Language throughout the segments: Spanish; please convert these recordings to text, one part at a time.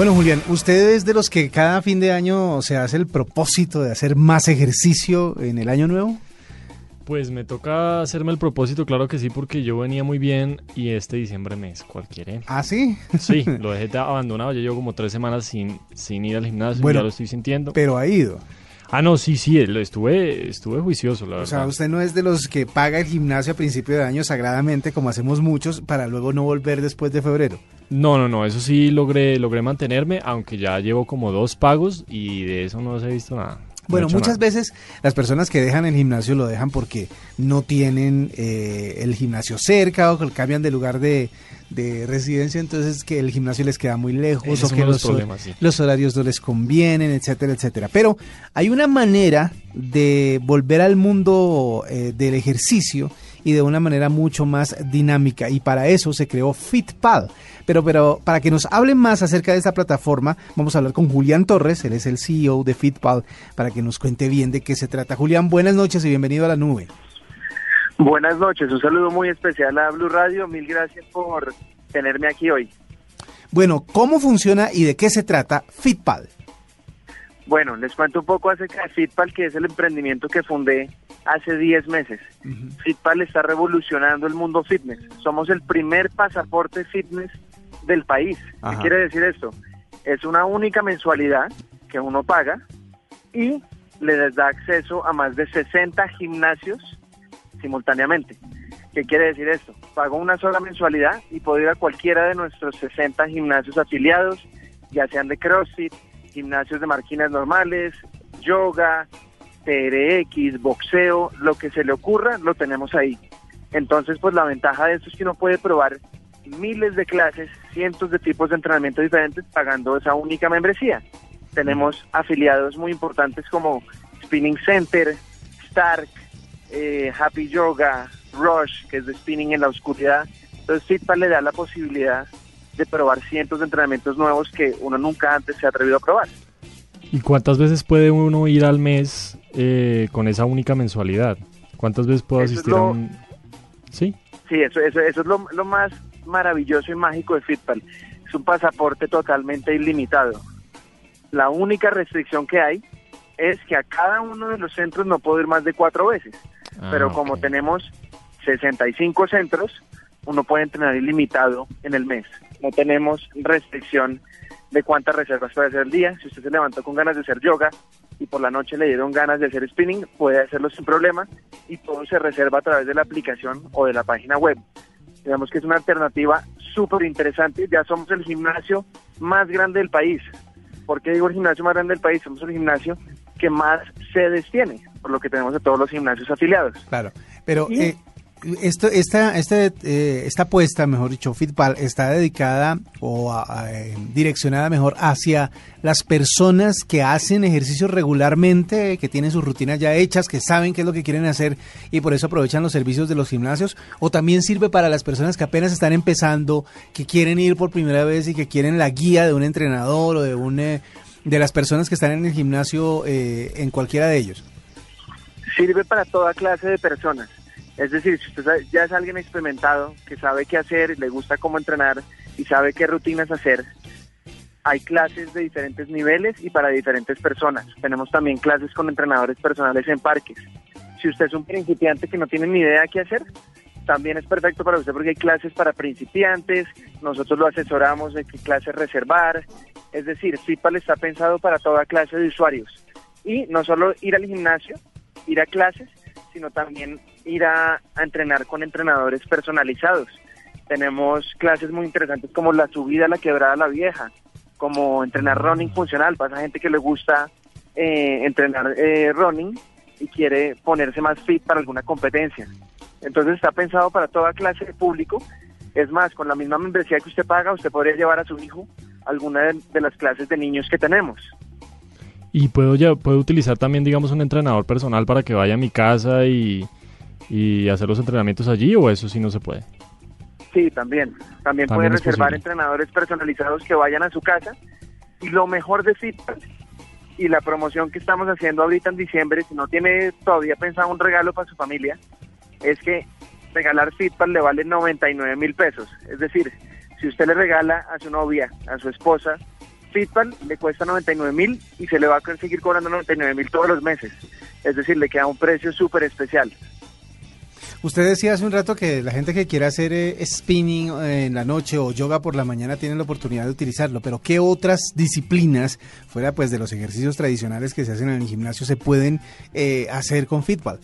Bueno, Julián, ¿usted es de los que cada fin de año se hace el propósito de hacer más ejercicio en el año nuevo? Pues me toca hacerme el propósito, claro que sí, porque yo venía muy bien y este diciembre me es cualquiera. ¿Ah, sí? Sí, lo dejé abandonado, ya llevo como tres semanas sin, sin ir al gimnasio, bueno, ya lo estoy sintiendo. Pero ha ido. Ah, no, sí, sí, estuve, estuve juicioso, la verdad. O sea, usted no es de los que paga el gimnasio a principio de año sagradamente, como hacemos muchos, para luego no volver después de febrero. No, no, no, eso sí logré, logré mantenerme, aunque ya llevo como dos pagos y de eso no se ha visto nada. Bueno, muchas veces las personas que dejan el gimnasio lo dejan porque no tienen eh, el gimnasio cerca o que cambian de lugar de, residencia, entonces que el gimnasio les queda muy lejos o que los, los, horarios no les convienen, etcétera, etcétera. Pero hay una manera de volver al mundo eh, del ejercicio y de una manera mucho más dinámica y para eso se creó FitPal. Pero, pero para que nos hablen más acerca de esta plataforma, vamos a hablar con Julián Torres, él es el CEO de FitPal, para que nos cuente bien de qué se trata. Julián, buenas noches y bienvenido a la nube. Buenas noches, un saludo muy especial a Blue Radio, mil gracias por tenerme aquí hoy. Bueno, ¿cómo funciona y de qué se trata FitPal? Bueno, les cuento un poco acerca de Fitpal, que es el emprendimiento que fundé hace 10 meses. Fitpal está revolucionando el mundo fitness. Somos el primer pasaporte fitness del país. ¿Qué quiere decir esto? Es una única mensualidad que uno paga y le da acceso a más de 60 gimnasios simultáneamente. ¿Qué quiere decir esto? Pago una sola mensualidad y puedo ir a cualquiera de nuestros 60 gimnasios afiliados, ya sean de CrossFit, gimnasios de marquinas normales, yoga, TRX, boxeo, lo que se le ocurra, lo tenemos ahí. Entonces, pues la ventaja de esto es que uno puede probar miles de clases, cientos de tipos de entrenamiento diferentes pagando esa única membresía. Tenemos afiliados muy importantes como Spinning Center, Stark, eh, Happy Yoga, Rush, que es de spinning en la oscuridad. Entonces, Fitpal le da la posibilidad de probar cientos de entrenamientos nuevos que uno nunca antes se ha atrevido a probar. ¿Y cuántas veces puede uno ir al mes eh, con esa única mensualidad? ¿Cuántas veces puedo asistir a un...? ¿Sí? Sí, eso, eso, eso es lo, lo más maravilloso y mágico de Fitpal. Es un pasaporte totalmente ilimitado. La única restricción que hay es que a cada uno de los centros no puedo ir más de cuatro veces. Ah, Pero como tenemos 65 centros, uno puede entrenar ilimitado en el mes. No tenemos restricción de cuántas reservas puede hacer el día. Si usted se levantó con ganas de hacer yoga y por la noche le dieron ganas de hacer spinning, puede hacerlo sin problema y todo se reserva a través de la aplicación o de la página web. Digamos que es una alternativa súper interesante. Ya somos el gimnasio más grande del país. ¿Por qué digo el gimnasio más grande del país? Somos el gimnasio que más sedes tiene, por lo que tenemos de todos los gimnasios afiliados. Claro, pero eh, esto, esta, esta, eh, esta apuesta, mejor dicho, Fitpal, está dedicada o eh, direccionada mejor hacia las personas que hacen ejercicio regularmente, que tienen sus rutinas ya hechas, que saben qué es lo que quieren hacer y por eso aprovechan los servicios de los gimnasios, o también sirve para las personas que apenas están empezando, que quieren ir por primera vez y que quieren la guía de un entrenador o de un eh, de las personas que están en el gimnasio en cualquiera de ellos. Sirve para toda clase de personas es decir, si usted ya es alguien experimentado, que sabe qué hacer, le gusta cómo entrenar y sabe qué rutinas hacer, hay clases de diferentes niveles y para diferentes personas. Tenemos también clases con entrenadores personales en parques. Si usted es un principiante que no tiene ni idea qué hacer, también es perfecto para usted porque hay clases para principiantes, nosotros lo asesoramos de qué clases reservar. Es decir, FIPAL está pensado para toda clase de usuarios. Y no solo ir al gimnasio, ir a clases, sino también ir a, entrenar con entrenadores personalizados. Tenemos clases muy interesantes como la subida a la quebrada la vieja, como entrenar running funcional. Pasa gente que le gusta eh, entrenar eh, running y quiere ponerse más fit para alguna competencia. Entonces está pensado para toda clase de público. Es más, con la misma membresía que usted paga, usted podría llevar a su hijo alguna de las clases de niños que tenemos. Y puedo, ya, puedo utilizar también, digamos, un entrenador personal para que vaya a mi casa y, hacer los entrenamientos allí o eso sí no se puede. Sí, también. También, puede reservar entrenadores personalizados que vayan a su casa. Y lo mejor de Fitpal y la promoción que estamos haciendo ahorita en diciembre, si no tiene todavía pensado un regalo para su familia, es que regalar Fitpal le vale 99 mil pesos. Es decir, si usted le regala a su novia, a su esposa, Fitpal le cuesta 99 mil y se le va a seguir cobrando 99 mil todos los meses. Es decir, le queda un precio súper especial. Usted decía hace un rato que la gente que quiera hacer eh, spinning eh, en la noche o yoga por la mañana tiene la oportunidad de utilizarlo, pero ¿qué otras disciplinas, fuera pues de los ejercicios tradicionales que se hacen en el gimnasio, se pueden eh, hacer con Fitball?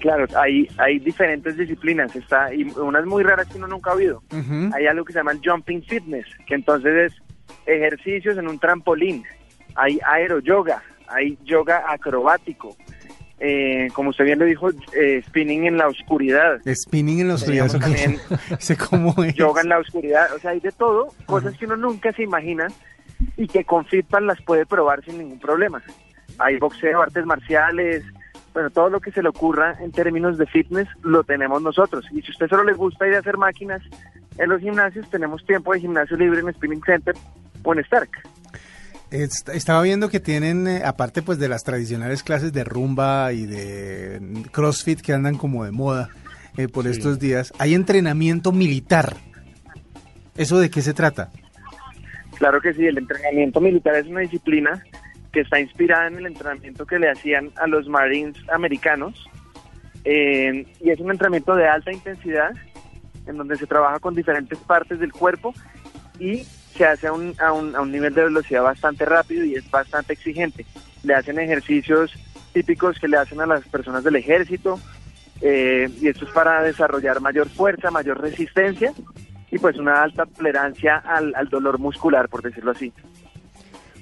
claro, hay, hay diferentes disciplinas, está y unas muy raras que uno nunca ha oído. Hay algo que se llama el jumping fitness, que entonces es ejercicios en un trampolín. Hay aero yoga, hay yoga acrobático, eh, como usted bien lo dijo, eh, spinning en la oscuridad. Spinning en la oscuridad. también cómo es. Yoga en la oscuridad. O sea, hay de todo, cosas que uno nunca se imagina y que con Fitpal las puede probar sin ningún problema. Hay boxeo, artes marciales, bueno, todo lo que se le ocurra en términos de fitness lo tenemos nosotros. Y si a usted solo le gusta ir a hacer máquinas en los gimnasios, tenemos tiempo de gimnasio libre en Spinning Center en Stark. Estaba viendo que tienen, eh, aparte pues de las tradicionales clases de rumba y de CrossFit que andan como de moda eh, por estos días, hay entrenamiento militar. ¿Eso de qué se trata? Claro que sí, el entrenamiento militar es una disciplina que está inspirada en el entrenamiento que le hacían a los Marines americanos eh, y es un entrenamiento de alta intensidad en donde se trabaja con diferentes partes del cuerpo y se hace a un, a, un, a un nivel de velocidad bastante rápido y es bastante exigente. Le hacen ejercicios típicos que le hacen a las personas del ejército eh, y esto es para desarrollar mayor fuerza, mayor resistencia y pues una alta tolerancia al, dolor muscular, por decirlo así.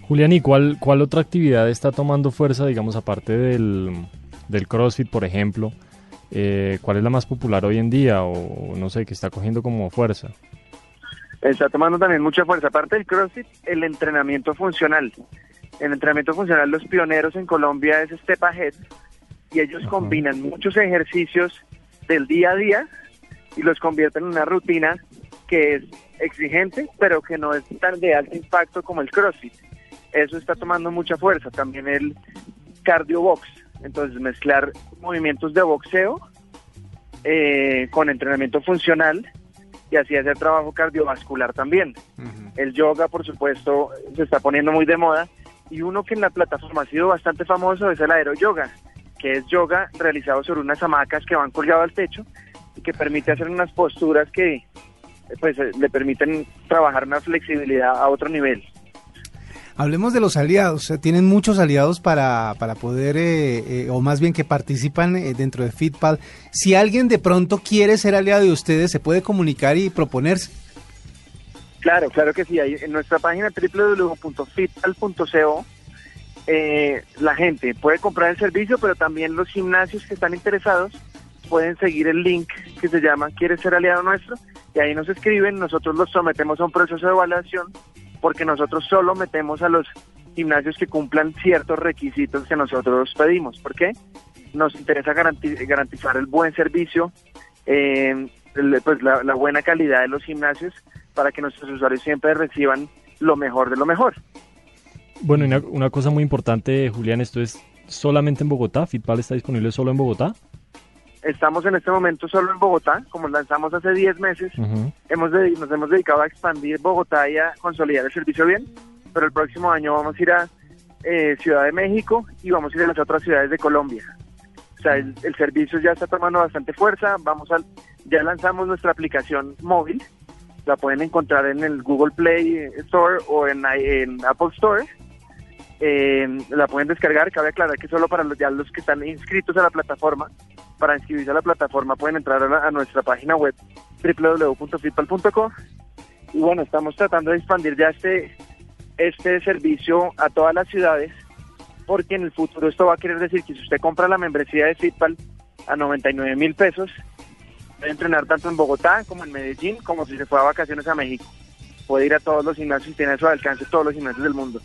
Julián, ¿y cuál, cuál otra actividad está tomando fuerza, digamos, aparte del, del CrossFit, por ejemplo? Eh, ¿Cuál es la más popular hoy en día o no sé, que está cogiendo como fuerza? Está tomando también mucha fuerza. Aparte del CrossFit, el entrenamiento funcional. El entrenamiento funcional, los pioneros en Colombia es Step Ahead y ellos combinan muchos ejercicios del día a día y los convierten en una rutina que es exigente, pero que no es tan de alto impacto como el CrossFit. Eso está tomando mucha fuerza. También el cardio box, entonces mezclar movimientos de boxeo eh, con entrenamiento funcional y así hacer trabajo cardiovascular también. El yoga, por supuesto, se está poniendo muy de moda y uno que en la plataforma ha sido bastante famoso es el aeroyoga, que es yoga realizado sobre unas hamacas que van colgadas al techo y que permite hacer unas posturas que pues le permiten trabajar una flexibilidad a otro nivel. Hablemos de los aliados. Tienen muchos aliados para, para poder, eh, eh, o más bien que participan eh, dentro de Fitpal. Si alguien de pronto quiere ser aliado de ustedes, ¿se puede comunicar y proponerse? Claro, claro que sí. en nuestra página www.fitpal.co la gente puede comprar el servicio, pero también los gimnasios que están interesados pueden seguir el link que se llama ¿Quieres ser aliado nuestro? Y ahí nos escriben, nosotros los sometemos a un proceso de evaluación porque nosotros solo metemos a los gimnasios que cumplan ciertos requisitos que nosotros pedimos. ¿Por qué? Nos interesa garantizar el buen servicio, eh, pues la, buena calidad de los gimnasios para que nuestros usuarios siempre reciban lo mejor de lo mejor. Bueno, una, una cosa muy importante, Julián, esto es solamente en Bogotá. ¿Fitpal está disponible solo en Bogotá? Estamos en este momento solo en Bogotá, como lanzamos hace 10 meses. hemos nos hemos dedicado a expandir Bogotá y a consolidar el servicio bien, pero el próximo año vamos a ir a eh, Ciudad de México y vamos a ir a las otras ciudades de Colombia. O sea, el, servicio ya está tomando bastante fuerza. Vamos al, ya lanzamos nuestra aplicación móvil. La pueden encontrar en el Google Play Store o en, en Apple Store. Eh, la pueden descargar. Cabe aclarar que solo para los, ya los que están inscritos a la plataforma para inscribirse a la plataforma pueden entrar a, nuestra página web www.fitpal.co y bueno, estamos tratando de expandir ya este, este servicio a todas las ciudades porque en el futuro esto va a querer decir que si usted compra la membresía de Fitpal a 99 mil pesos, puede entrenar tanto en Bogotá como en Medellín, como si se fuera a vacaciones a México. Puede ir a todos los gimnasios y tiene a su alcance todos los gimnasios del mundo.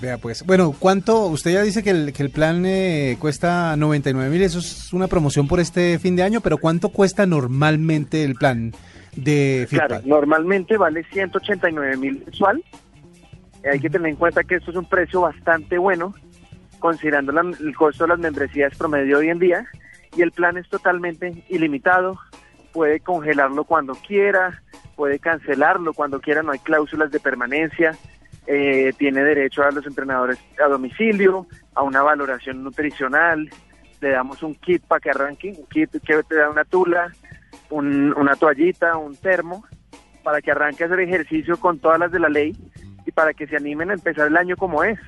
Vea pues, bueno, ¿cuánto? Usted ya dice que el, que el plan eh, cuesta 99 mil, eso es una promoción por este fin de año, pero ¿cuánto cuesta normalmente el plan de Fitpal? Claro, normalmente vale 189 mil mensual. Hay que tener en cuenta que esto es un precio bastante bueno, considerando el costo de las membresías promedio hoy en día, y el plan es totalmente ilimitado, puede congelarlo cuando quiera, puede cancelarlo cuando quiera, no hay cláusulas de permanencia, eh, tiene derecho a los entrenadores a domicilio, a una valoración nutricional, le damos un kit para que arranque, un kit que te da una tula, una toallita, un termo, para que arranque a hacer ejercicio con todas las de la ley y para que se animen a empezar el año como es.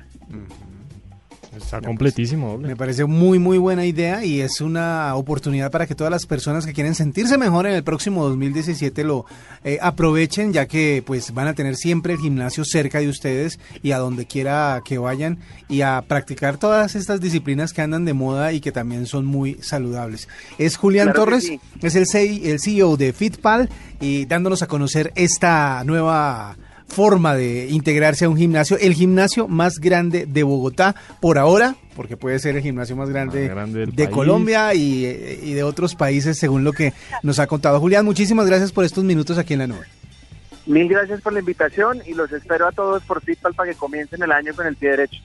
Está completísimo. Me parece muy, muy buena idea y es una oportunidad para que todas las personas que quieren sentirse mejor en el próximo 2017 lo eh, aprovechen, ya que pues van a tener siempre el gimnasio cerca de ustedes y a donde quiera que vayan y a practicar todas estas disciplinas que andan de moda y que también son muy saludables. Es Julián Torres, es el, el CEO de Fitpal y dándonos a conocer esta nueva forma de integrarse a un gimnasio, el gimnasio más grande de Bogotá por ahora, porque puede ser el gimnasio más grande, de Colombia y, y, de otros países, según lo que nos ha contado Julián. Muchísimas gracias por estos minutos aquí en la nube. Mil gracias por la invitación y los espero a todos por FITPAL para que comiencen el año con el pie derecho.